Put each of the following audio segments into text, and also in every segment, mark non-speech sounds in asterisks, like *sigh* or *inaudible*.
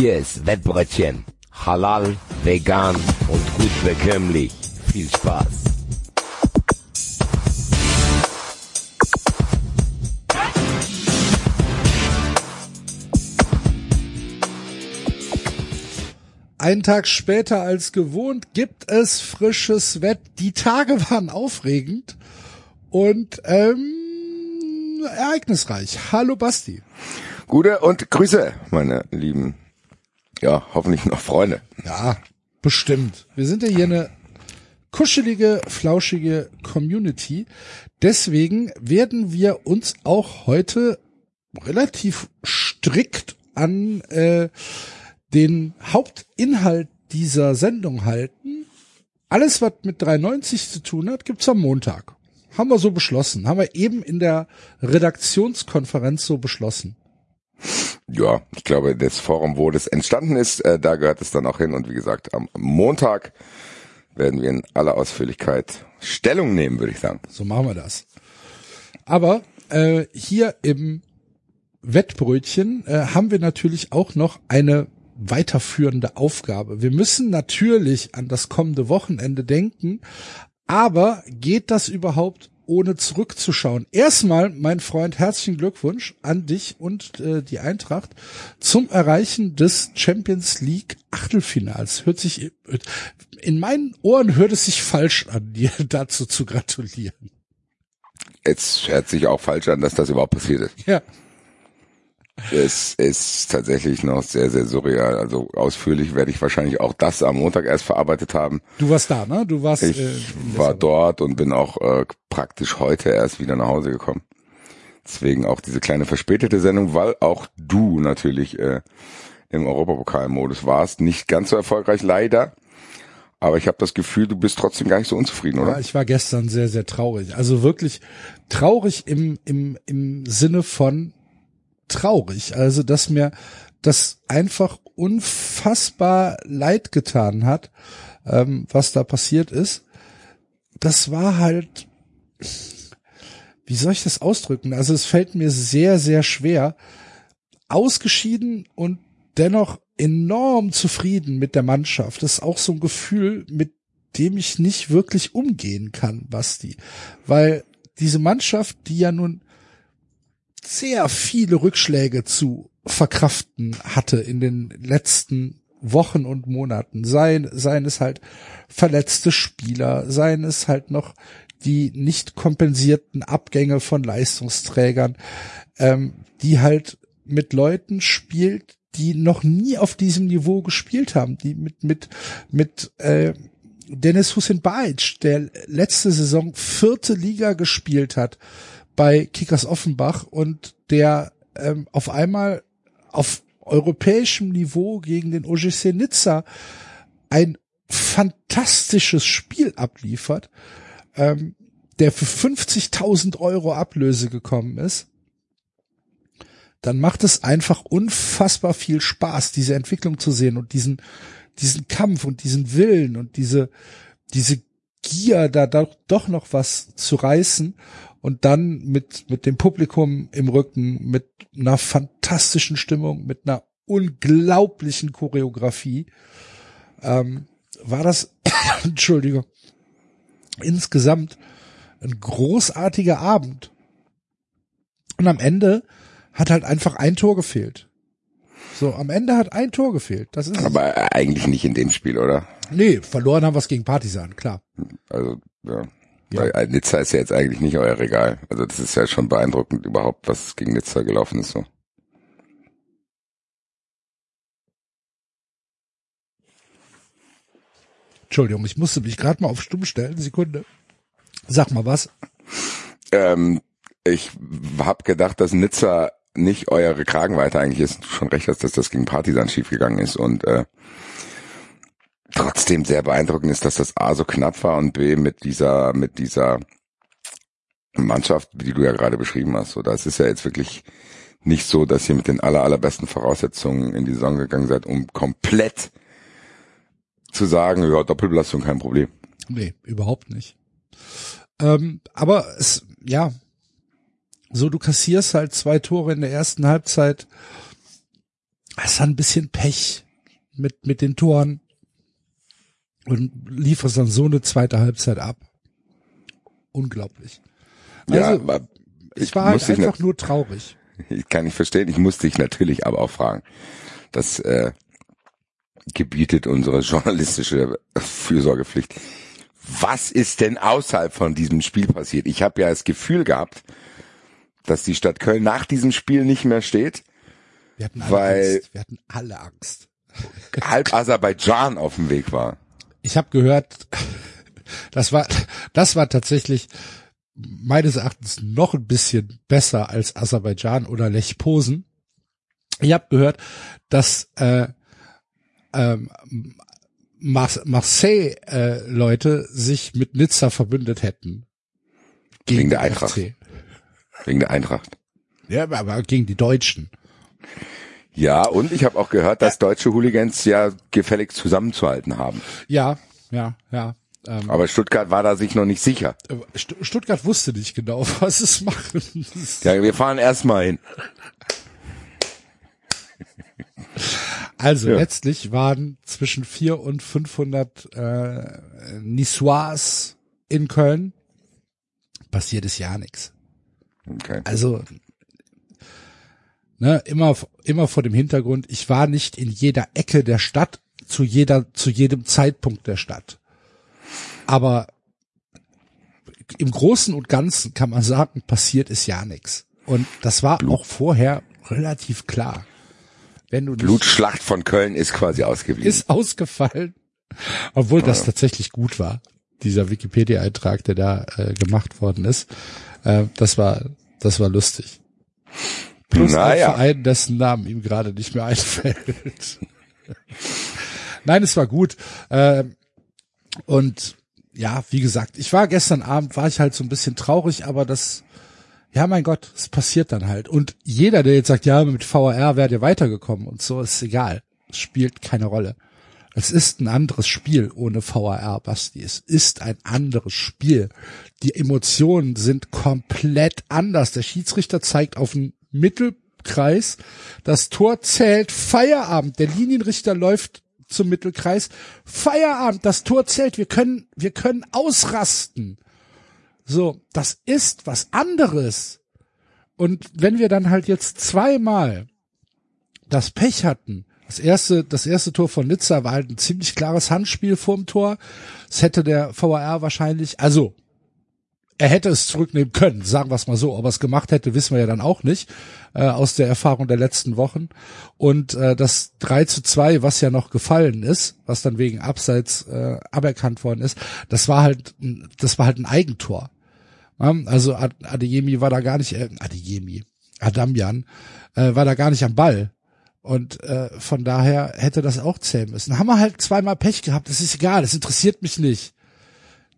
Hier ist Wettbrötchen. Halal, vegan und gut bekömmlich. Viel Spaß. Einen Tag später als gewohnt gibt es frisches Wett. Die Tage waren aufregend und ähm, ereignisreich. Hallo Basti. Gute und Grüße, meine lieben, ja, hoffentlich noch Freunde. Ja, bestimmt. Wir sind ja hier eine kuschelige, flauschige Community. Deswegen werden wir uns auch heute relativ strikt an äh, den Hauptinhalt dieser Sendung halten. Alles, was mit 390 zu tun hat, gibt's am Montag. Haben wir so beschlossen. Haben wir eben in der Redaktionskonferenz so beschlossen. Ja, ich glaube, das Forum, wo das entstanden ist, äh, da gehört es dann auch hin. Und wie gesagt, am Montag werden wir in aller Ausführlichkeit Stellung nehmen, würde ich sagen. So machen wir das. Aber äh, hier im Wettbrötchen äh, haben wir natürlich auch noch eine weiterführende Aufgabe. Wir müssen natürlich an das kommende Wochenende denken, aber geht das überhaupt ohne zurückzuschauen? Erstmal, mein Freund, herzlichen Glückwunsch an dich und äh, die Eintracht zum Erreichen des Champions League Achtelfinals. Hört sich in meinen Ohren hört es sich falsch an, dir *laughs* dazu zu gratulieren. Es hört sich auch falsch an, dass das überhaupt passiert ist. Ja. Es ist tatsächlich noch sehr, sehr surreal. Also ausführlich werde ich wahrscheinlich auch das am Montag erst verarbeitet haben. Du warst da, ne? Du warst. Ich äh, war dort und bin auch äh, praktisch heute erst wieder nach Hause gekommen. Deswegen auch diese kleine verspätete Sendung, weil auch du natürlich äh, im Europapokalmodus warst. Nicht ganz so erfolgreich, leider. Aber ich habe das Gefühl, du bist trotzdem gar nicht so unzufrieden, oder? Ja, ich war gestern sehr, sehr traurig. Also wirklich traurig im, im, im Sinne von traurig. Also, dass mir das einfach unfassbar leid getan hat, ähm, was da passiert ist. Das war halt, wie soll ich das ausdrücken? Also es fällt mir sehr, sehr schwer, ausgeschieden und dennoch enorm zufrieden mit der Mannschaft. Das ist auch so ein Gefühl, mit dem ich nicht wirklich umgehen kann, Basti. Weil diese Mannschaft, die ja nun sehr viele Rückschläge zu verkraften hatte in den letzten Wochen und Monaten. Seien, seien es halt verletzte Spieler, seien es halt noch die nicht kompensierten Abgänge von Leistungsträgern, ähm, die halt mit Leuten spielt, die noch nie auf diesem Niveau gespielt haben, die mit mit mit äh, Dennis Hussein Bajic, der letzte Saison vierte Liga gespielt hat bei Kickers Offenbach und der ähm, auf einmal auf europäischem Niveau gegen den OGC Nizza ein fantastisches Spiel abliefert, ähm, der für 50.000 Euro Ablöse gekommen ist dann macht es einfach unfassbar viel Spaß, diese Entwicklung zu sehen und diesen, diesen Kampf und diesen Willen und diese, diese Gier, da doch, doch noch was zu reißen und dann mit, mit dem Publikum im Rücken, mit einer fantastischen Stimmung, mit einer unglaublichen Choreografie, ähm, war das, *coughs* Entschuldigung, insgesamt ein großartiger Abend. Und am Ende hat halt einfach ein Tor gefehlt. So, am Ende hat ein Tor gefehlt. Das ist Aber eigentlich nicht in dem Spiel, oder? Nee, verloren haben wir es gegen Partisan, klar. Also, ja. Ja. Weil Nizza ist ja jetzt eigentlich nicht euer Regal. Also das ist ja schon beeindruckend überhaupt, was gegen Nizza gelaufen ist so. Entschuldigung, ich musste mich gerade mal auf Stumm stellen. Sekunde. Sag mal was. Ähm, ich hab gedacht, dass Nizza nicht eure Kragenweite eigentlich ist. Du schon recht hast, dass das gegen Partisan schiefgegangen ist und äh, trotzdem sehr beeindruckend ist, dass das A so knapp war und B mit dieser mit dieser Mannschaft, die du ja gerade beschrieben hast. So, das ist ja jetzt wirklich nicht so, dass ihr mit den aller, allerbesten Voraussetzungen in die Saison gegangen seid, um komplett zu sagen, ja, Doppelbelastung kein Problem. Nee, überhaupt nicht. Ähm, aber es, ja, so du kassierst halt zwei Tore in der ersten Halbzeit es war ein bisschen Pech mit, mit den Toren und lieferst dann so eine zweite Halbzeit ab. Unglaublich. Also, ja, aber ich war halt einfach nur traurig. *laughs* Ich kann nicht verstehen. Ich muss dich natürlich aber auch fragen. Das äh, gebietet unsere *laughs* journalistische Fürsorgepflicht. Was ist denn außerhalb von diesem Spiel passiert? Ich habe ja das Gefühl gehabt, dass die Stadt Köln nach diesem Spiel nicht mehr steht, Wir hatten alle Weil- Angst. Wir hatten alle Angst. *laughs* halb Aserbaidschan auf dem Weg war. Ich habe gehört, *laughs* das war, das war tatsächlich meines Erachtens noch ein bisschen besser als Aserbaidschan oder Lech Posen. Ich habe gehört, dass äh, ähm, Mar Marseille-Leute sich mit Nizza verbündet hätten. Wegen der Eintracht. FC. Wegen der Eintracht. Ja, aber gegen die Deutschen. Ja, und ich habe auch gehört, dass deutsche Hooligans ja gefällig zusammenzuhalten haben. Ja, ja, ja. Ähm, Aber Stuttgart war da sich noch nicht sicher. St Stuttgart wusste nicht genau, *laughs* was es machen. Ja, wir fahren erstmal hin. Also Ja. letztlich waren zwischen 4 und 500 äh, Niçois in Köln. Passiert ist ja nichts. Okay. Also ne, immer immer vor dem Hintergrund, ich war nicht in jeder Ecke der Stadt zu jeder zu jedem Zeitpunkt der Stadt. Aber im Großen und Ganzen kann man sagen, passiert ist ja nichts. Und das war auch vorher relativ klar. Wenn du Blutschlacht von Köln ist quasi ausgeblieben. ist ausgefallen, obwohl das tatsächlich gut war. Dieser Wikipedia-Eintrag, der da äh, gemacht worden ist, äh, das war das war lustig. Plus ein Naja. Verein, dessen Namen ihm gerade nicht mehr *laughs* einfällt. Nein, es war gut. Ähm, und ja, wie gesagt, ich war gestern Abend, war ich halt so ein bisschen traurig, aber das, ja, mein Gott, es passiert dann halt. Und jeder, der jetzt sagt, ja, mit VAR wärt ihr weitergekommen und so, ist egal. Es spielt keine Rolle. Es ist ein anderes Spiel ohne VAR, Basti. Es ist ein anderes Spiel. Die Emotionen sind komplett anders. Der Schiedsrichter zeigt auf den Mittelkreis. Das Tor zählt. Feierabend. Der Linienrichter läuft zum Mittelkreis. Feierabend. Das Tor zählt. Wir können, wir können ausrasten. So, das ist was anderes. Und wenn wir dann halt jetzt zweimal das Pech hatten, das erste, das erste Tor von Nizza war halt ein ziemlich klares Handspiel vorm Tor. Das hätte der VAR wahrscheinlich, also er hätte es zurücknehmen können, sagen wir es mal so. Ob er es gemacht hätte, wissen wir ja dann auch nicht, äh, aus der Erfahrung der letzten Wochen. Und äh, das 3 zu 2, was ja noch gefallen ist, was dann wegen Abseits äh, aberkannt worden ist, das war halt, das war halt ein Eigentor. Also Ad- Adeyemi war da gar nicht, äh, Adeyemi, Adamian, äh, war da gar nicht am Ball. Und äh, von daher hätte das auch zählen müssen. Haben wir halt zweimal Pech gehabt, das ist egal, das interessiert mich nicht.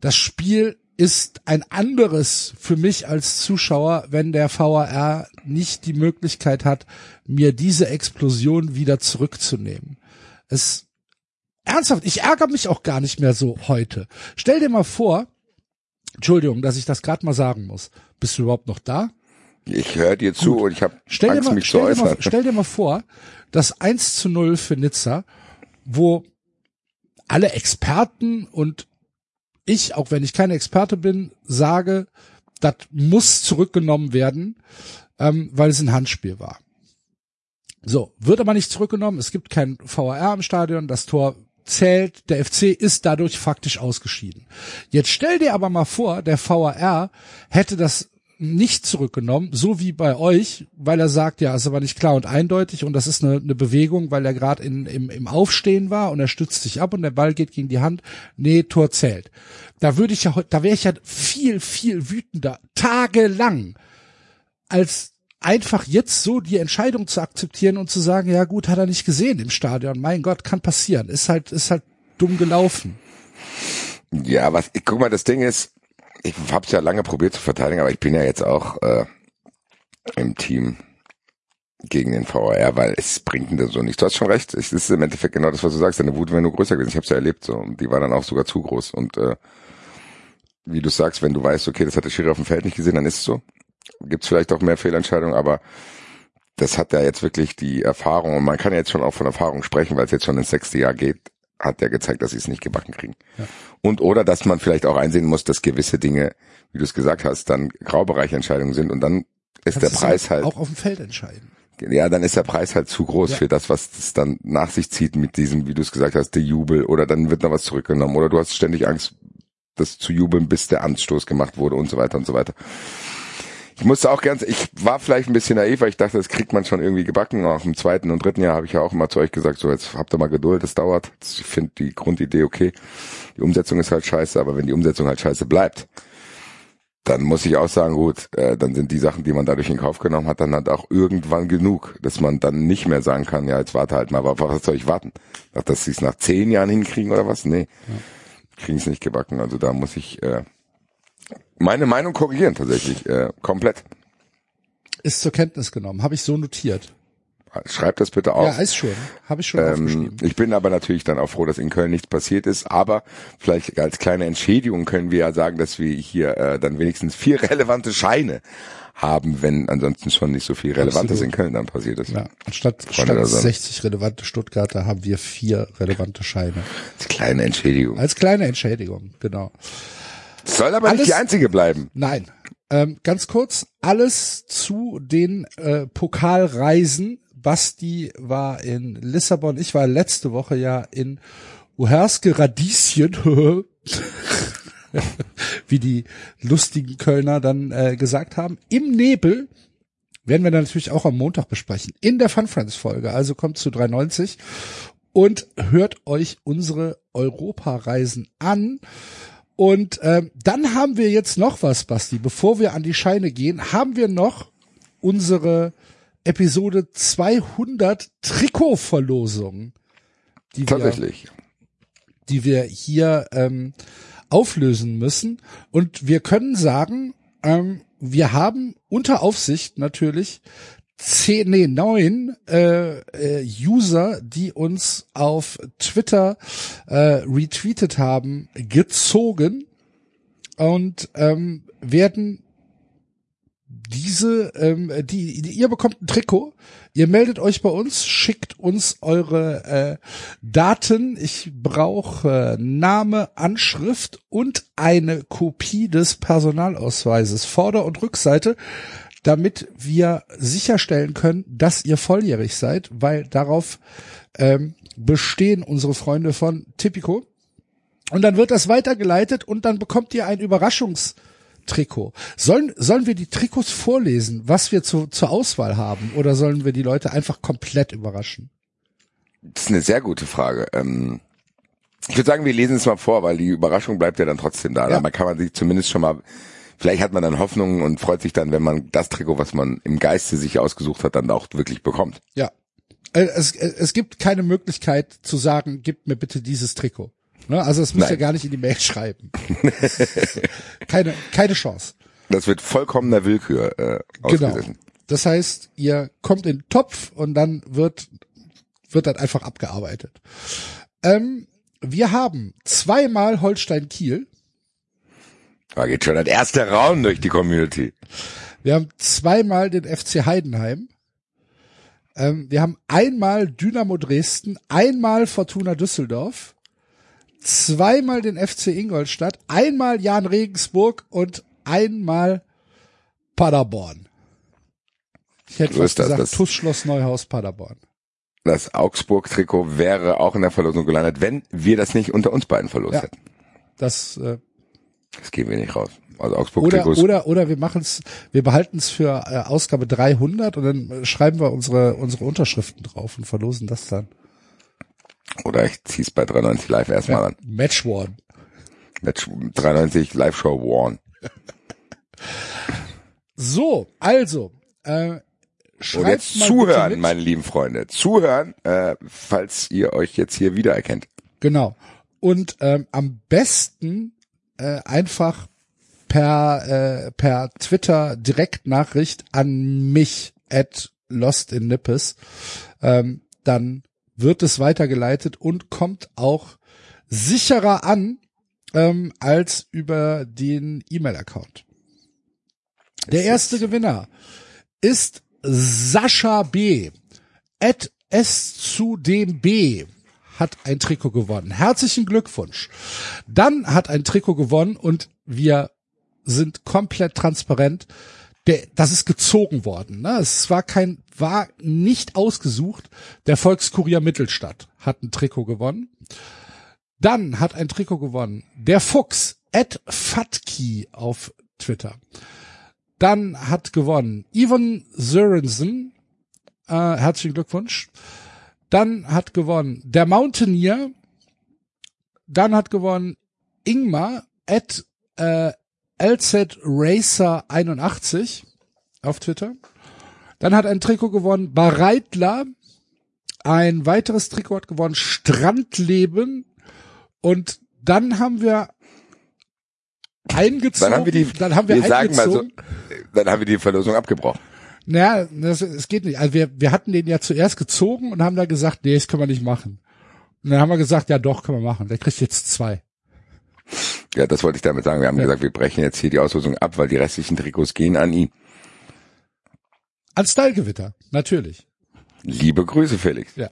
Das Spiel ist ein anderes für mich als Zuschauer, wenn der VAR nicht die Möglichkeit hat, mir diese Explosion wieder zurückzunehmen. Es ernsthaft, ich ärgere mich auch gar nicht mehr so heute. Stell dir mal vor, Entschuldigung, dass ich das gerade mal sagen muss. Bist du überhaupt noch da? Ich höre dir zu und ich habe Stell dir, Angst, mal, mich zu stell, dir äußern. mal, stell dir mal vor, das 1 zu 0 für Nizza, wo alle Experten und ich, auch wenn ich kein Experte bin, sage, das muss zurückgenommen werden, ähm, weil es ein Handspiel war. So, wird aber nicht zurückgenommen, es gibt kein VAR im Stadion, das Tor zählt, der FC ist dadurch faktisch ausgeschieden. Jetzt stell dir aber mal vor, der VAR hätte das nicht zurückgenommen, so wie bei euch, weil er sagt, ja, ist aber nicht klar und eindeutig und das ist eine, eine Bewegung, weil er gerade im, im Aufstehen war und er stützt sich ab und der Ball geht gegen die Hand. Nee, Tor zählt. Da würde ich ja, da wäre ich ja viel, viel wütender, tagelang, als einfach jetzt so die Entscheidung zu akzeptieren und zu sagen, ja gut, hat er nicht gesehen im Stadion. Mein Gott, kann passieren. Ist halt, ist halt dumm gelaufen. Ja, was, ich guck mal, das Ding ist, ich hab's ja lange probiert zu verteidigen, aber ich bin ja jetzt auch äh, im Team gegen den VAR, weil es bringt denn so nichts. Du hast schon recht, es ist im Endeffekt genau das, was du sagst, deine Wut wäre nur größer gewesen. Ich hab's ja erlebt, so, und die war dann auch sogar zu groß. Und äh, wie du sagst, wenn du weißt, okay, das hat der Schiri auf dem Feld nicht gesehen, dann ist es so. Gibt's vielleicht auch mehr Fehlentscheidungen, aber das hat ja jetzt wirklich die Erfahrung, und man kann jetzt schon auch von Erfahrung sprechen, weil es jetzt schon ins sechste Jahr geht, hat ja gezeigt, dass sie es nicht gebacken kriegen. Ja. Und oder dass man vielleicht auch einsehen muss, dass gewisse Dinge, wie du es gesagt hast, dann Graubereichentscheidungen sind und dann ist Kannst der Preis halt, auch auf dem Feld entscheiden. ja, dann ist der Preis halt zu groß Ja. für das, was es dann nach sich zieht mit diesem, wie du es gesagt hast, der Jubel oder dann wird noch was zurückgenommen oder du hast ständig Angst, das zu jubeln, bis der Anstoß gemacht wurde und so weiter und so weiter. Ich musste auch ganz, ich war vielleicht ein bisschen naiv, weil ich dachte, das kriegt man schon irgendwie gebacken. Auch im zweiten und dritten Jahr habe ich ja auch immer zu euch gesagt, so jetzt habt ihr mal Geduld, das dauert. Ich finde die Grundidee okay. Die Umsetzung ist halt scheiße, aber wenn die Umsetzung halt scheiße bleibt, dann muss ich auch sagen, gut, äh, dann sind die Sachen, die man dadurch in Kauf genommen hat, dann halt auch irgendwann genug, dass man dann nicht mehr sagen kann, ja, jetzt warte halt mal, aber was soll ich warten? Ach, dass sie es nach zehn Jahren hinkriegen oder was? Nee, kriegen es nicht gebacken. Also da muss ich äh, meine Meinung korrigieren tatsächlich, äh, komplett. Ist zur Kenntnis genommen. Habe ich so notiert. Schreibt das bitte auf. Ja, ist schon. Habe ich schon Ähm, aufgeschrieben. ich bin aber natürlich dann auch froh, dass in Köln nichts passiert ist. Aber vielleicht als kleine Entschädigung können wir ja sagen, dass wir hier äh, dann wenigstens vier *laughs* relevante Scheine haben, wenn ansonsten schon nicht so viel Relevantes Absolut. in Köln dann passiert ist. Ja, anstatt, Freunde statt der Sonne. 60 relevante Stuttgarter haben wir vier relevante Scheine. Als kleine Entschädigung. Als kleine Entschädigung, genau. Soll aber alles- nicht die einzige bleiben. Nein. Ähm, ganz kurz, alles zu den äh, Pokalreisen. Basti war in Lissabon, ich war letzte Woche ja in Uherske Radieschen, *laughs* wie die lustigen Kölner dann äh, gesagt haben. Im Nebel werden wir dann natürlich auch am Montag besprechen. In der Fun Friends Folge. Also kommt zu 390 und hört euch unsere Europareisen an. Und ähm, dann haben wir jetzt noch was, Basti. Bevor wir an die Scheine gehen, haben wir noch unsere Episode 200 Trikotverlosung, die wir, Tatsächlich. die wir hier ähm, auflösen müssen. Und wir können sagen, ähm, wir haben unter Aufsicht natürlich zehn, nee, neun äh, äh, User, die uns auf Twitter äh, retweetet haben, gezogen und ähm, werden diese, ähm, die, die, ihr bekommt ein Trikot, ihr meldet euch bei uns, schickt uns eure äh, Daten. Ich brauche äh, Name, Anschrift und eine Kopie des Personalausweises, Vorder- und Rückseite, damit wir sicherstellen können, dass ihr volljährig seid, weil darauf ähm, bestehen unsere Freunde von Tipico. Und dann wird das weitergeleitet und dann bekommt ihr ein Überraschungstrikot. Sollen, sollen wir die Trikots vorlesen, was wir zu, zur Auswahl haben, oder sollen wir die Leute einfach komplett überraschen? Das ist eine sehr gute Frage. Ähm, ich würde sagen, wir lesen es mal vor, weil die Überraschung bleibt ja dann trotzdem da. Ja. Da kann man sich zumindest schon mal, vielleicht hat man dann Hoffnung und freut sich dann, wenn man das Trikot, was man im Geiste sich ausgesucht hat, dann auch wirklich bekommt. Ja. Äh, Es, äh, es gibt keine Möglichkeit zu sagen, gib mir bitte dieses Trikot. Ne? Also es muss ja gar nicht in die Mail schreiben. *laughs* keine, keine Chance. Das wird vollkommener Willkür äh, Genau. ausgesessen. Das heißt, ihr kommt in den Topf und dann wird, wird dann einfach abgearbeitet. Ähm, wir haben zweimal Holstein Kiel. Da geht schon das erste Raun durch die Community. Wir haben zweimal den FC Heidenheim. Ähm, wir haben einmal Dynamo Dresden, einmal Fortuna Düsseldorf, zweimal den FC Ingolstadt, einmal Jan Regensburg und einmal Paderborn. Ich hätte So fast das, gesagt, das- TuS Schloss Neuhaus Paderborn. Das Augsburg-Trikot wäre auch in der Verlosung gelandet, wenn wir das nicht unter uns beiden verlost Ja. hätten. Das äh, Das geben wir nicht raus. Also oder Augsburg-Trikots. oder oder wir machen es, wir behalten es für äh, Ausgabe 300 und dann schreiben wir unsere unsere Unterschriften drauf und verlosen das dann. Oder ich zieh's bei 93 live erstmal an. Match One. Match 93 Live-Show Warn. So, also, äh, Und schreibt jetzt zuhören, meine lieben Freunde. Zuhören, äh, falls ihr euch jetzt hier wiedererkennt. Genau. Und ähm, am besten äh, einfach per äh, per Twitter Direktnachricht an mich at Lost in Nippes. Ähm, dann wird es weitergeleitet und kommt auch sicherer an ähm, als über den E-Mail-Account. Der erste Gewinner ist Sascha B. At S zu dem B hat ein Trikot gewonnen. Herzlichen Glückwunsch. Dann hat ein Trikot gewonnen und wir sind komplett transparent. Der, das ist gezogen worden. Ne? Es war kein, war nicht ausgesucht. Der Volkskurier Mittelstadt hat ein Trikot gewonnen. Dann hat ein Trikot gewonnen. Der Fuchs, Ed Fatki auf Twitter. Dann hat gewonnen Ivan Sörensen. Äh, herzlichen Glückwunsch. Dann hat gewonnen der Mountaineer. Dann hat gewonnen Ingmar at äh, LZ Racer 81 auf Twitter. Dann hat ein Trikot gewonnen Bareitler. Ein weiteres Trikot hat gewonnen Strandleben. Und dann haben wir eingezogen. Dann haben wir die, dann haben wir, wir mal so, eingezogen. dann haben wir die Verlosung abgebrochen. Naja, das, es geht nicht. Also wir, wir hatten den ja zuerst gezogen und haben da gesagt, nee, das können wir nicht machen. Und dann haben wir gesagt, ja doch, können wir machen. Der kriegt jetzt zwei. Ja, das wollte ich damit sagen. Wir haben Ja. gesagt, wir brechen jetzt hier die Auslosung ab, weil die restlichen Trikots gehen an ihn. An Stylegewitter, natürlich. Liebe Grüße, Felix. Ja.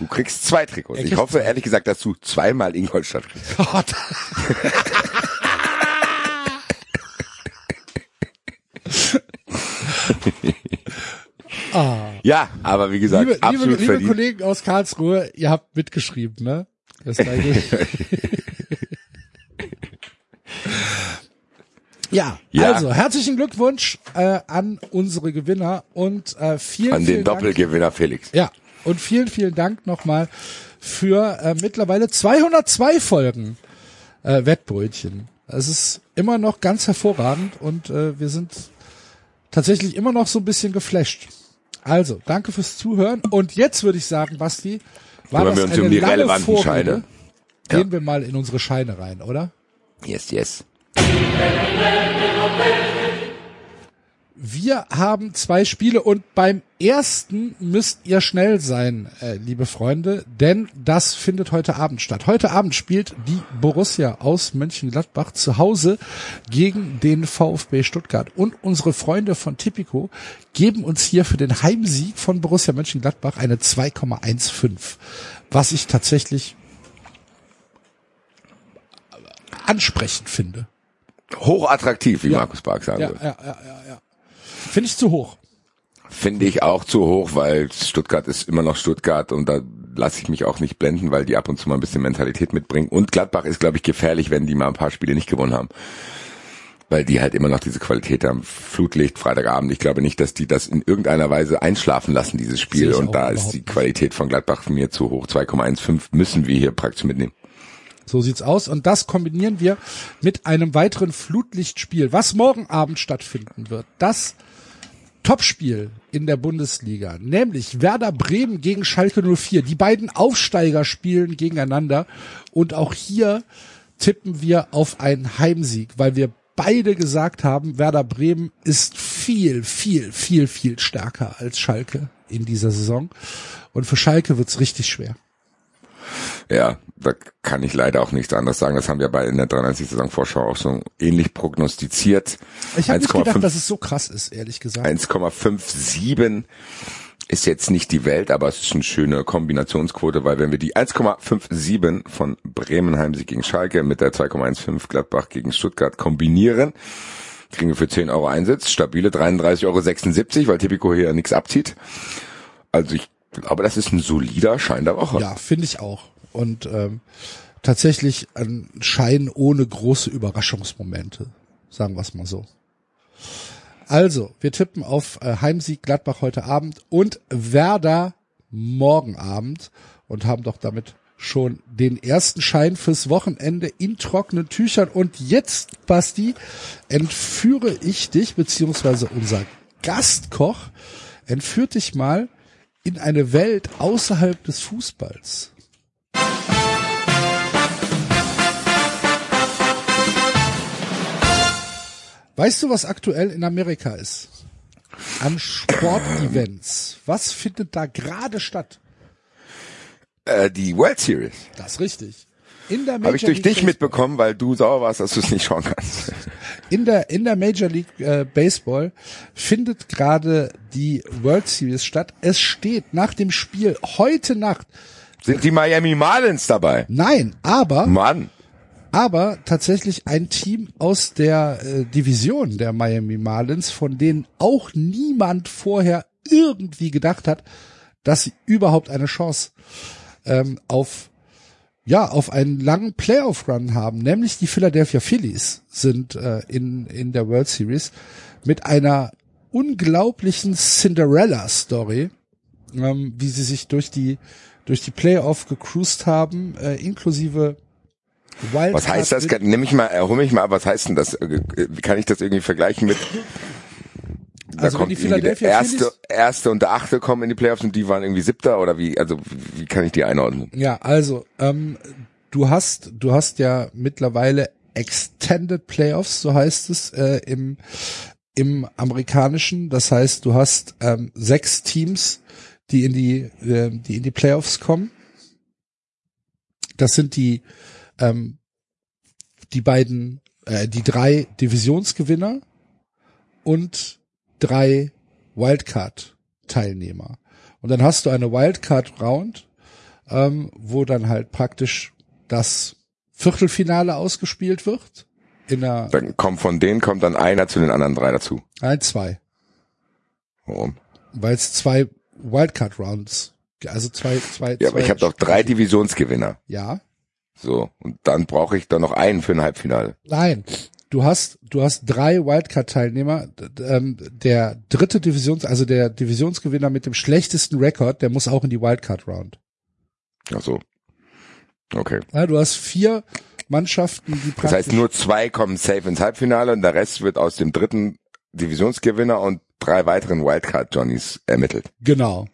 Du kriegst zwei Trikots. Ich hoffe ehrlich gesagt, dass du zweimal Ingolstadt kriegst. *laughs* ah. Ja, aber wie gesagt, Liebe, liebe, absolut liebe verdient. Kollegen aus Karlsruhe, ihr habt mitgeschrieben, ne? Das *laughs* ja, Ja. also herzlichen Glückwunsch äh, an unsere Gewinner und äh, vielen, An vielen den Dank. Doppelgewinner Felix. Ja, und vielen, vielen Dank nochmal für äh, mittlerweile 202 Folgen äh, Wettbrötchen. Es ist immer noch ganz hervorragend und äh, wir sind tatsächlich immer noch so ein bisschen geflasht. Also, danke fürs Zuhören. Und jetzt würde ich sagen, Basti, war Kümmern das wir uns eine um die lange relevanten Vorrede? Scheine. Gehen wir mal in unsere Scheine rein, oder? Yes, yes. Wir haben zwei Spiele und beim ersten müsst ihr schnell sein, äh, liebe Freunde, denn das findet heute Abend statt. Heute Abend spielt die Borussia aus Mönchengladbach zu Hause gegen den VfB Stuttgart. Und unsere Freunde von Tipico geben uns hier für den Heimsieg von Borussia Mönchengladbach eine 2,15, was ich tatsächlich ansprechend finde. Hochattraktiv, wie Ja. Markus Bark sagen Ja, würde. ja, ja, ja, ja. Finde ich zu hoch. Finde ich auch zu hoch, weil Stuttgart ist immer noch Stuttgart und da lasse ich mich auch nicht blenden, weil die ab und zu mal ein bisschen Mentalität mitbringen. Und Gladbach ist, glaube ich, gefährlich, wenn die mal ein paar Spiele nicht gewonnen haben. Weil die halt immer noch diese Qualität haben. Flutlicht, Freitagabend. Ich glaube nicht, dass die das in irgendeiner Weise einschlafen lassen, dieses Spiel. Und da ist die. Qualität von Gladbach mir zu hoch. 2,15 müssen wir hier praktisch mitnehmen. So sieht's aus. Und das kombinieren wir mit einem weiteren Flutlichtspiel, was morgen Abend stattfinden wird. Das Topspiel in der Bundesliga, nämlich Werder Bremen gegen Schalke 04. Die beiden Aufsteiger spielen gegeneinander. Und auch hier tippen wir auf einen Heimsieg, weil wir beide gesagt haben, Werder Bremen ist viel, viel, viel, viel stärker als Schalke in dieser Saison. Und für Schalke wird's richtig schwer. Ja, da kann ich leider auch nichts anderes sagen. Das haben wir bei in der 93 Saison Vorschau auch so ähnlich prognostiziert. Ich habe nicht 1,5 gedacht, dass es so krass ist, ehrlich gesagt. 1,57 ist jetzt nicht die Welt, aber es ist eine schöne Kombinationsquote, weil wenn wir die 1,57 von Bremen Heimsieg gegen Schalke mit der 2,15 Gladbach gegen Stuttgart kombinieren, kriegen wir für 10 Euro Einsatz, stabile 33,76 Euro, weil Tipico hier nichts abzieht. Also ich glaube, das ist ein solider Schein der Woche. Ja, finde ich auch. Und ähm, tatsächlich ein Schein ohne große Überraschungsmomente, sagen wir es mal so. Also, wir tippen auf äh, Heimsieg Gladbach heute Abend und Werder morgen Abend und haben doch damit schon den ersten Schein fürs Wochenende in trockenen Tüchern. Und jetzt, Basti, entführe ich dich, beziehungsweise unser Gastkoch entführt dich mal in eine Welt außerhalb des Fußballs. Weißt du, was aktuell in Amerika ist? An Sportevents. Was findet da gerade statt? Äh, die World Series. Das ist richtig. in der Major Habe ich durch League dich Baseball- mitbekommen, weil du sauer warst, dass du es nicht schauen kannst. in der in der Major League äh, Baseball findet gerade die World Series statt. Es steht nach dem Spiel heute Nacht. Sind die Miami Marlins dabei? Nein, aber Mann. Aber tatsächlich ein Team aus der äh, Division der Miami Marlins, von denen auch niemand vorher irgendwie gedacht hat, dass sie überhaupt eine Chance ähm, auf ja auf einen langen Playoff-Run haben, nämlich die Philadelphia Phillies sind äh, in in der World Series mit einer unglaublichen Cinderella-Story, ähm, wie sie sich durch die durch die Playoff gecruised haben, äh, inklusive Wildcard Was heißt das? Nimm mich mal, äh, hol mich mal ab, was heißt denn das? Äh, Wie kann ich das irgendwie vergleichen mit da Also kommt die irgendwie der Philadelphia erste, Phillies- erste und der achte kommen in die Playoffs und die waren irgendwie siebter oder wie, also wie kann ich die einordnen? Ja, also ähm, du hast du hast ja mittlerweile Extended Playoffs, so heißt es äh, im im amerikanischen. Das heißt, du hast ähm, sechs Teams, die in die äh, die in die Playoffs kommen. Das sind die ähm, die beiden äh, die drei Divisionsgewinner und drei Wildcard-Teilnehmer. Und dann hast du eine Wildcard-Round, ähm, wo dann halt praktisch das Viertelfinale ausgespielt wird. In einer Dann kommt von denen kommt dann einer zu den anderen drei dazu. ein, zwei, Warum? weil es zwei Wildcard-Rounds, also zwei, zwei, Ja, aber zwei ich habe doch drei Divisionsgewinner. Ja, So. Und dann brauche ich dann noch einen für ein Halbfinale. nein. Du hast, du hast drei Wildcard-Teilnehmer. Ähm, der dritte Divisions, also der Divisionsgewinner mit dem schlechtesten Rekord, der muss auch in die Wildcard-Round. Ach so. Okay. Ja, du hast vier Mannschaften, die Das heißt, nur zwei kommen safe ins Halbfinale und der Rest wird aus dem dritten Divisionsgewinner und drei weiteren Wildcard-Johnnies ermittelt. Genau.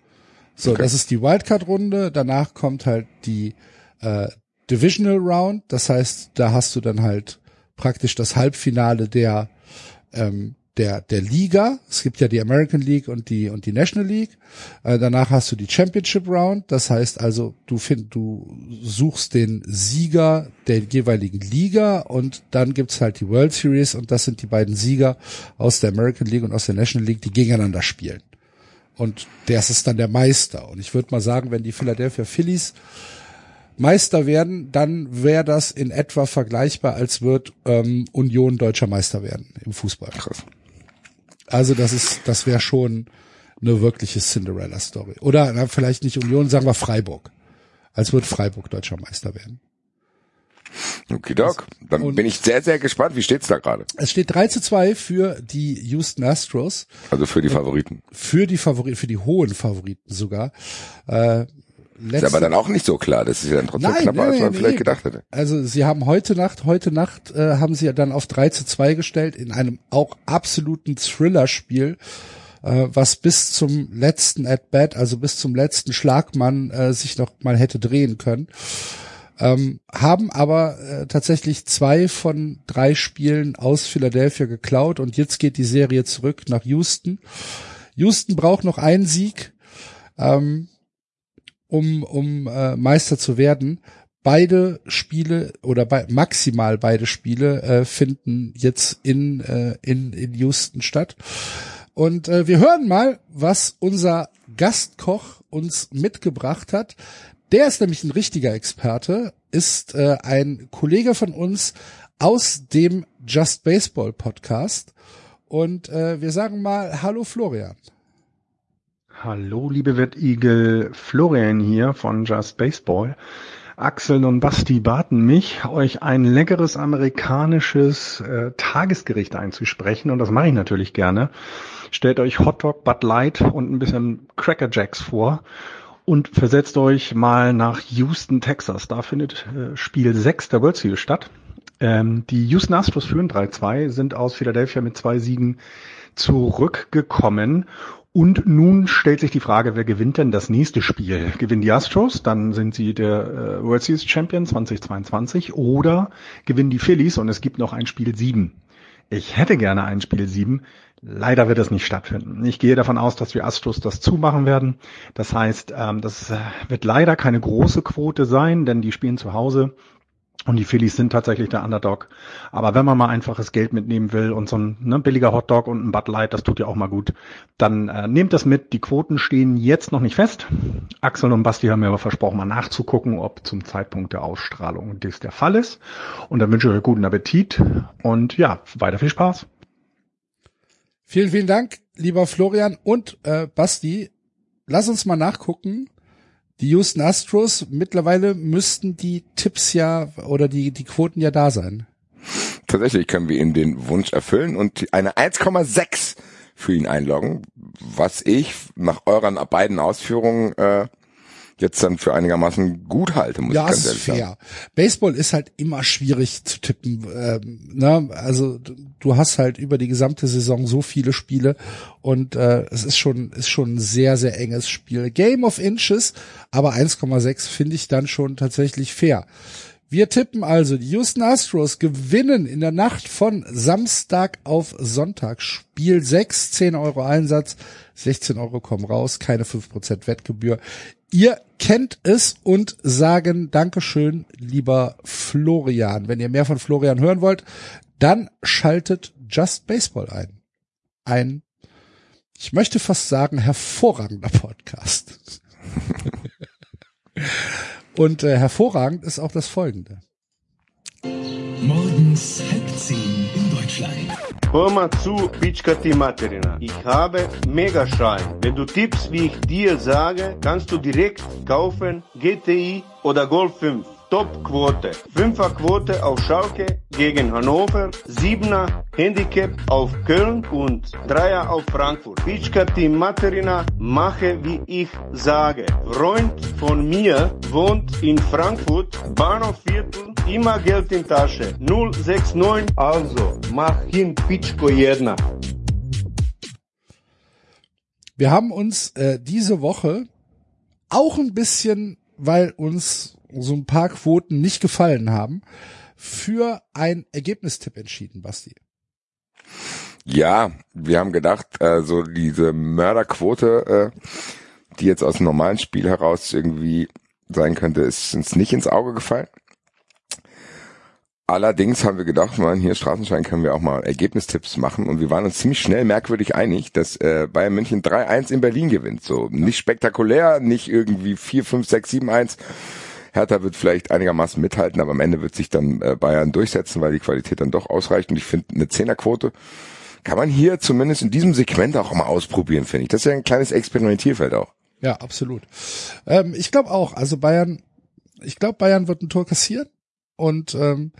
So, Okay. das ist die Wildcard-Runde. Danach kommt halt die äh, Divisional Round. Das heißt, da hast du dann halt praktisch das Halbfinale der ähm, der der Liga. Es gibt ja die American League und die und die National League. Äh, danach hast du die Championship Round. Das heißt also, du find, du suchst den Sieger der jeweiligen Liga und dann gibt's halt die World Series und das sind die beiden Sieger aus der American League und aus der National League, die gegeneinander spielen. Und der ist dann der Meister. Und ich würde mal sagen, wenn die Philadelphia Phillies Meister werden, dann wäre das in etwa vergleichbar, als wird ähm, Union deutscher Meister werden im Fußball. Krass. Also das ist, das wäre schon eine wirkliche Cinderella-Story. Oder na, vielleicht nicht Union, sagen wir Freiburg. Als wird Freiburg deutscher Meister werden. Okay, Doc. Dann Und- bin ich sehr, sehr gespannt. Wie steht's da gerade? Es steht 3 zu 2 für die Houston Astros. Also für die Favoriten. für die Favoriten, für die hohen Favoriten sogar. Äh, Ist letzte- aber dann auch nicht so klar. Das ist ja dann trotzdem Nein, knapper, nein, als man nein, vielleicht nee. gedacht hätte. Also sie haben heute Nacht, heute Nacht äh, haben sie ja dann auf 3 zu 2 gestellt in einem auch absoluten Thriller-Spiel, äh, was bis zum letzten At-Bat, also bis zum letzten Schlagmann äh, sich noch mal hätte drehen können. Ähm, haben aber äh, tatsächlich zwei von drei Spielen aus Philadelphia geklaut und jetzt geht die Serie zurück nach Houston. Houston braucht noch einen Sieg, ähm, um, um äh, Meister zu werden. Beide Spiele oder bei, maximal beide Spiele äh, finden jetzt in, äh, in, in Houston statt. Und äh, wir hören mal, was unser Gastkoch uns mitgebracht hat. Der ist nämlich ein richtiger Experte, ist äh, ein Kollege von uns aus dem Just Baseball Podcast. Und äh, wir sagen mal Hallo Florian. Hallo, liebe Wettigel, Florian hier von Just Baseball. Axel und Basti baten mich, euch ein leckeres amerikanisches äh, Tagesgericht einzusprechen und das mache ich natürlich gerne. Stellt euch Hotdog, Bud Light und ein bisschen Cracker Jacks vor und versetzt euch mal nach Houston, Texas. Da findet äh, Spiel 6 der World Series statt. Ähm, die Houston Astros führen 3-2, sind aus Philadelphia mit zwei Siegen zurückgekommen. Und nun stellt sich die Frage, wer gewinnt denn das nächste Spiel? Gewinnen die Astros, dann sind sie der äh, World Series Champion 2022 oder gewinnen die Phillies und es gibt noch ein Spiel 7. Ich hätte gerne ein Spiel 7. Leider wird es nicht stattfinden. Ich gehe davon aus, dass die Astros das zumachen werden. Das heißt, ähm, das äh, wird leider keine große Quote sein, denn die spielen zu Hause. Und die Phillies sind tatsächlich der Underdog. Aber wenn man mal einfaches Geld mitnehmen will und so ein ne, billiger Hotdog und ein Bud Light, das tut ja auch mal gut, dann äh, nehmt das mit. Die Quoten stehen jetzt noch nicht fest. Axel und Basti haben mir aber versprochen, mal nachzugucken, ob zum Zeitpunkt der Ausstrahlung dies der Fall ist. Und dann wünsche ich euch guten Appetit und ja, weiter viel Spaß. Vielen, vielen Dank, lieber Florian und äh, Basti. Lass uns mal nachgucken, die Houston Astros, mittlerweile müssten die Tipps ja oder die, die Quoten ja da sein. Tatsächlich können wir ihm den Wunsch erfüllen und eine 1,6 für ihn einloggen, was ich nach euren beiden Ausführungen äh, jetzt dann für einigermaßen gut halte, muss ja, ich ganz ehrlich fair. sagen. Baseball ist halt immer schwierig zu tippen. Ähm, ne? Also du- du hast halt über die gesamte Saison so viele Spiele und äh, es ist schon ist schon ein sehr sehr enges Spiel. Game of Inches, aber 1,6 finde ich dann schon tatsächlich fair. Wir tippen also, die Houston Astros gewinnen in der Nacht von Samstag auf Sonntag. Spiel 6, 10 Euro Einsatz, 16 Euro kommen raus, keine 5% Wettgebühr. Ihr kennt es und sagen Dankeschön, lieber Florian. Wenn ihr mehr von Florian hören wollt, dann schaltet Just Baseball ein. Ein, ich möchte fast sagen, hervorragender Podcast. *laughs* Und äh, hervorragend ist auch das folgende. Morgens halb zehn in Deutschland. Hör mal zu, Pitschka die Materina. Ich habe Megaschein. Wenn du tippst, wie ich dir sage, kannst du direkt kaufen GTI oder Golf 5. Top-Quote. Fünfer-Quote auf Schalke gegen Hannover, Siebener Handicap auf Köln und Dreier auf Frankfurt. Pitschka die Materina, mache wie ich sage. Freund von mir wohnt in Frankfurt, Bahnhofviertel, immer Geld in Tasche. 069, also mach hin Pitschko jedna. Wir haben uns äh, diese Woche auch ein bisschen, weil uns so ein paar Quoten nicht gefallen haben, für ein Ergebnistipp entschieden, Basti. Ja, wir haben gedacht, äh, so diese Mörderquote, äh, die jetzt aus dem normalen Spiel heraus irgendwie sein könnte, ist uns nicht ins Auge gefallen. Allerdings haben wir gedacht, man, hier Straßenschein können wir auch mal Ergebnistipps machen und wir waren uns ziemlich schnell merkwürdig einig, dass äh, Bayern München 3-1 in Berlin gewinnt. So nicht spektakulär, nicht irgendwie 4, 5, 6, 7, 1. Hertha wird vielleicht einigermaßen mithalten, aber am Ende wird sich dann äh, Bayern durchsetzen, weil die Qualität dann doch ausreicht. Und ich finde, eine Zehnerquote kann man hier zumindest in diesem Segment auch mal ausprobieren, finde ich. Das ist ja ein kleines Experimentierfeld auch. Ja, absolut. Ähm, ich glaube auch, also Bayern, ich glaube, Bayern wird ein Tor kassieren und ähm,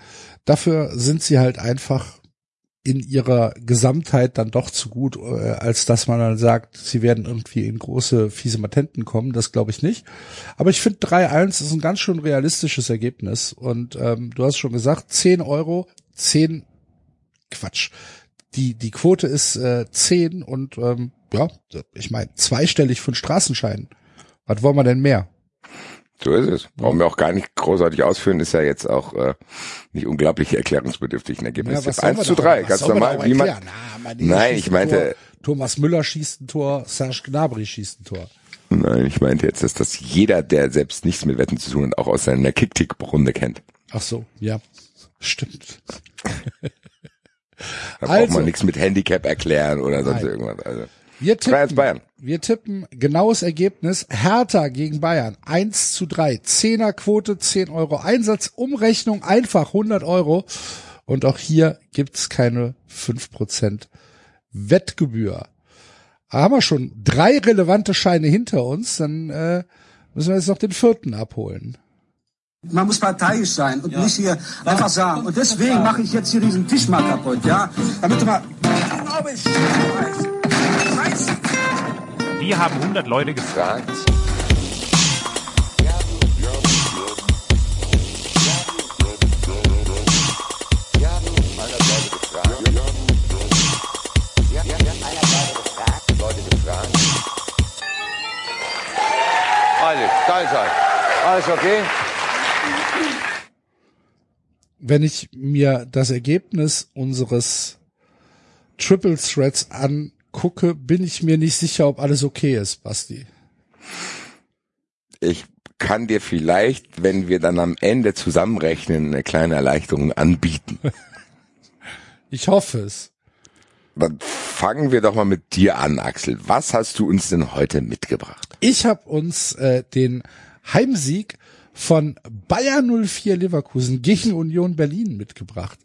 dafür sind sie halt einfach in ihrer Gesamtheit dann doch zu gut, äh, als dass man dann sagt, sie werden irgendwie in große fiese Matenten kommen. Das glaube ich nicht. Aber ich finde 3-1 ist ein ganz schön realistisches Ergebnis. Und ähm, du hast schon gesagt, 10 Euro, 10 Quatsch. Die, die Quote ist äh, 10 und ähm, ja, ich meine, zweistellig von Straßenscheinen. Was wollen wir denn mehr? So ist es. Brauchen wir auch gar nicht großartig ausführen, ist ja jetzt auch äh, nicht unglaublich erklärungsbedürftig ein Ergebnis. soll 1 man zu doch- 3, was ganz normal. Wie man? Na, Mané Nein, ich ein meinte- Tor, Thomas Müller schießt ein Tor, Serge Gnabry schießt ein Tor. nein, ich meinte jetzt, dass das jeder, der selbst nichts mit Wetten zu tun hat, auch aus seiner Kick-Tick-Runde kennt. Ach so, ja, stimmt. Da Also. braucht man nichts mit Handicap erklären oder sonst Nein. irgendwas. Also, Wir 3-1 tippen, Bayern. wir tippen genaues Ergebnis. Hertha gegen Bayern 1 zu 3. Zehner Quote, 10 Euro Einsatz, Umrechnung einfach 100 Euro. Und auch hier gibt's keine 5% Wettgebühr. Da haben wir schon drei relevante Scheine hinter uns, dann äh, müssen wir jetzt noch den vierten abholen. Man muss parteiisch sein und nicht hier einfach sagen. Und deswegen mache ich jetzt hier diesen Tisch mal kaputt, ja? Damit du mal. Wir haben 100 Leute gefragt. Alles, da ist er. Alles okay? Wenn ich mir das Ergebnis unseres Triple Threads angucke, bin ich mir nicht sicher, ob alles okay ist, Basti. Ich kann dir vielleicht, wenn wir dann am Ende zusammenrechnen, eine kleine Erleichterung anbieten. *laughs* Ich hoffe es. Dann fangen wir doch mal mit dir an, Axel. Was hast du uns denn heute mitgebracht? Ich habe uns äh, den Heimsieg von Bayer 04 Leverkusen gegen Union Berlin mitgebracht.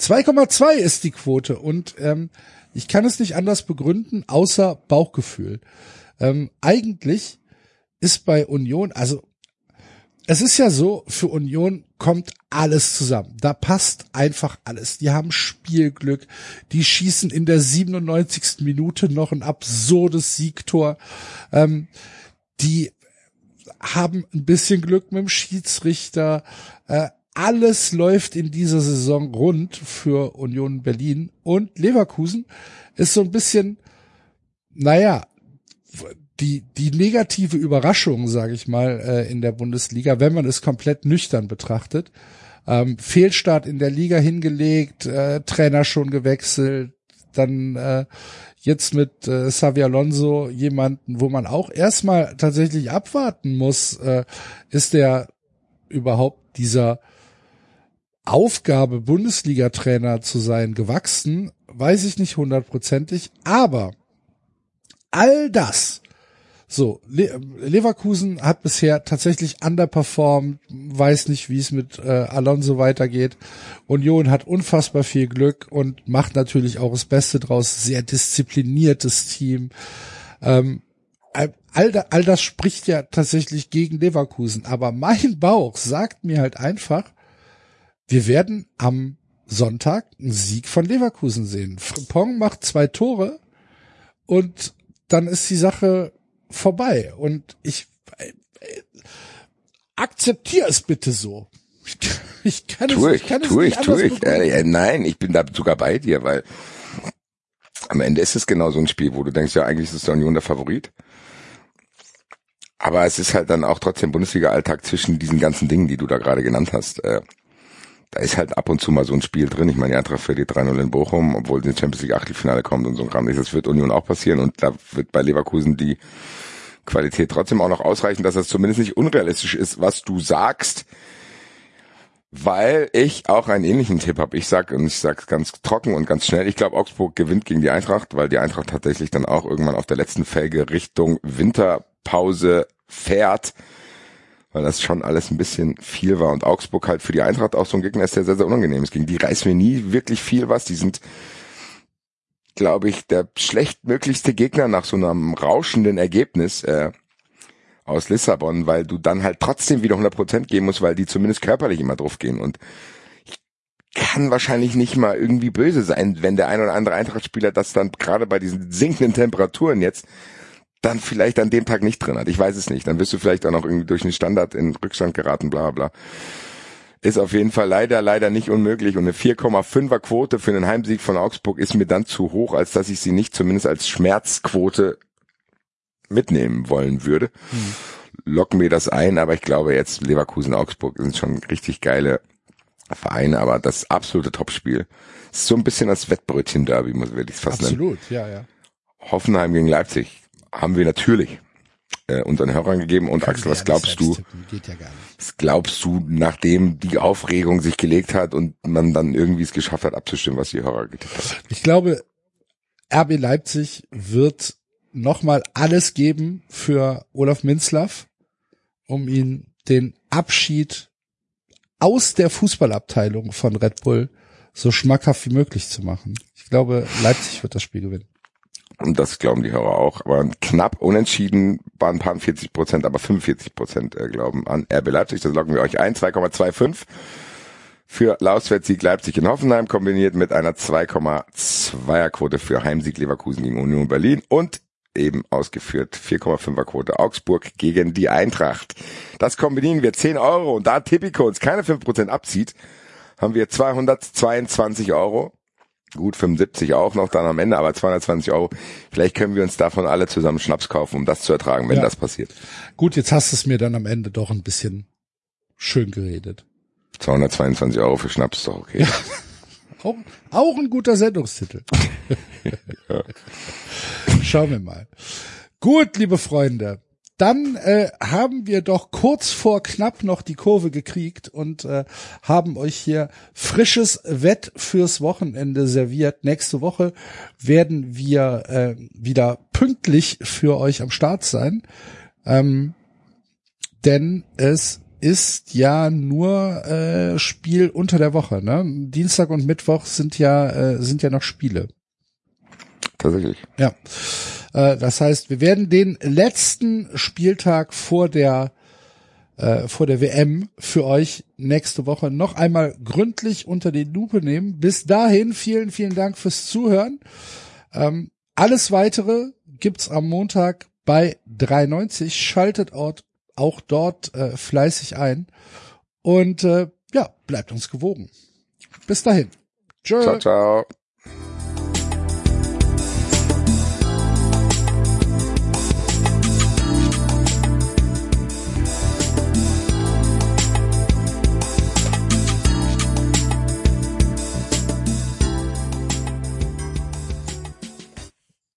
2,2 ist die Quote und ähm, ich kann es nicht anders begründen, außer Bauchgefühl. Ähm, eigentlich ist bei Union, also es ist ja so, für Union kommt alles zusammen. Da passt einfach alles. Die haben Spielglück. Die schießen in der 97. Minute noch ein absurdes Siegtor. Ähm, die haben ein bisschen Glück mit dem Schiedsrichter. Äh, alles läuft in dieser Saison rund für Union Berlin und Leverkusen ist so ein bisschen, naja, die, die negative Überraschung, sage ich mal, äh, in der Bundesliga, wenn man es komplett nüchtern betrachtet. Ähm, Fehlstart in der Liga hingelegt, äh, Trainer schon gewechselt, dann äh, jetzt mit äh, Xavi Alonso jemanden, wo man auch erstmal tatsächlich abwarten muss, äh, ist der überhaupt dieser Aufgabe, Bundesliga-Trainer zu sein, gewachsen, weiß ich nicht hundertprozentig, aber all das so, Le Leverkusen hat bisher tatsächlich underperformed, weiß nicht, wie es mit äh, Alonso weitergeht. Union hat unfassbar viel Glück und macht natürlich auch das Beste draus. Sehr diszipliniertes Team. Ähm, all, all das spricht ja tatsächlich gegen Leverkusen. Aber mein Bauch sagt mir halt einfach, wir werden am Sonntag einen Sieg von Leverkusen sehen. Frimpong macht zwei Tore und dann ist die Sache vorbei. Und ich äh, akzeptiere es bitte so. Ich, *laughs* ich kann tu es, ich, ich kann tu es ich, nicht tu anders ich. Äh, äh, nein, ich bin da sogar bei dir, weil am Ende ist es genau so ein Spiel, wo du denkst, ja, eigentlich ist der Union der Favorit. Aber es ist halt dann auch trotzdem Bundesliga-Alltag zwischen diesen ganzen Dingen, die du da gerade genannt hast. Da ist halt ab und zu mal so ein Spiel drin. Ich meine, die Eintracht verliert 3-0 in Bochum, obwohl die Champions League Achtelfinale kommt und so ein Kram. Das wird Union auch passieren und da wird bei Leverkusen die Qualität trotzdem auch noch ausreichen, dass das zumindest nicht unrealistisch ist, was du sagst. Weil ich auch einen ähnlichen Tipp habe. Ich sag und ich sag's ganz trocken und ganz schnell. Ich glaube, Augsburg gewinnt gegen die Eintracht, weil die Eintracht tatsächlich dann auch irgendwann auf der letzten Felge Richtung Winterpause fährt weil das schon alles ein bisschen viel war. Und Augsburg halt für die Eintracht auch so ein Gegner ist, der sehr, sehr unangenehm ist. Gegen die reißen wir nie wirklich viel was. Die sind, glaube ich, der schlechtmöglichste Gegner nach so einem rauschenden Ergebnis äh, aus Lissabon, weil du dann halt trotzdem wieder 100 Prozent geben musst, weil die zumindest körperlich immer drauf gehen. Und ich kann wahrscheinlich nicht mal irgendwie böse sein, wenn der ein oder andere Eintrachtspieler das dann gerade bei diesen sinkenden Temperaturen jetzt dann vielleicht an dem Tag nicht drin hat. Ich weiß es nicht. Dann wirst du vielleicht auch noch irgendwie durch den Standard in Rückstand geraten, bla bla. Ist auf jeden Fall leider, leider nicht unmöglich. Und eine 4,5er Quote für einen Heimsieg von Augsburg ist mir dann zu hoch, als dass ich sie nicht zumindest als Schmerzquote mitnehmen wollen würde. Hm. Locken mir das ein, aber ich glaube jetzt Leverkusen, Augsburg sind schon richtig geile Vereine, aber das absolute Topspiel. Ist so ein bisschen das Wettbrötchen-Derby, muss ich es fast Absolut, nennen. Absolut, ja, ja. Hoffenheim gegen Leipzig haben wir natürlich äh, unseren Hörern gegeben. Und Axel, was glaubst du? Ja. Was glaubst du, nachdem die Aufregung sich gelegt hat und man dann irgendwie es geschafft hat, abzustimmen, was die Hörer getippt haben? Ich glaube, RB Leipzig wird nochmal alles geben für Olaf Minzlaff, um ihn den Abschied aus der Fußballabteilung von Red Bull so schmackhaft wie möglich zu machen. Ich glaube, Leipzig wird das Spiel gewinnen. Und das glauben die Hörer auch. Aber knapp unentschieden waren ein paar 40 Prozent, aber 45 Prozent äh, glauben an RB Leipzig. Das loggen wir euch ein. 2,25 für Lauswärtssieg Leipzig in Hoffenheim kombiniert mit einer 2,2er Quote für Heimsieg Leverkusen gegen Union Berlin und eben ausgeführt 4,5er Quote Augsburg gegen die Eintracht. Das kombinieren wir 10 Euro und da Tipico uns keine 5% abzieht, haben wir 222 Euro gut 75 auch noch dann am Ende, aber 220 Euro. Vielleicht können wir uns davon alle zusammen Schnaps kaufen, um das zu ertragen, wenn ja. das passiert. Gut, jetzt hast du es mir dann am Ende doch ein bisschen schön geredet. 222 Euro für Schnaps ist doch okay. Ja. *laughs* Auch, auch ein guter Sendungstitel. *laughs* ja. Schauen wir mal. Gut, liebe Freunde. Dann äh, haben wir doch kurz vor knapp noch die Kurve gekriegt und äh, haben euch hier frisches Wett fürs Wochenende serviert. Nächste Woche werden wir äh, wieder pünktlich für euch am Start sein, ähm, denn es ist ja nur äh, Spiel unter der Woche. Ne? Dienstag und Mittwoch sind ja äh, sind ja noch Spiele. Tatsächlich. Ja. Äh, das heißt, wir werden den letzten Spieltag vor der äh, vor der WM für euch nächste Woche noch einmal gründlich unter die Lupe nehmen. Bis dahin vielen, vielen Dank fürs Zuhören. Ähm, alles weitere gibt's am Montag bei 390. Schaltet auch, auch dort äh, fleißig ein. Und äh, ja, bleibt uns gewogen. Bis dahin. Tschö. Ciao, ciao.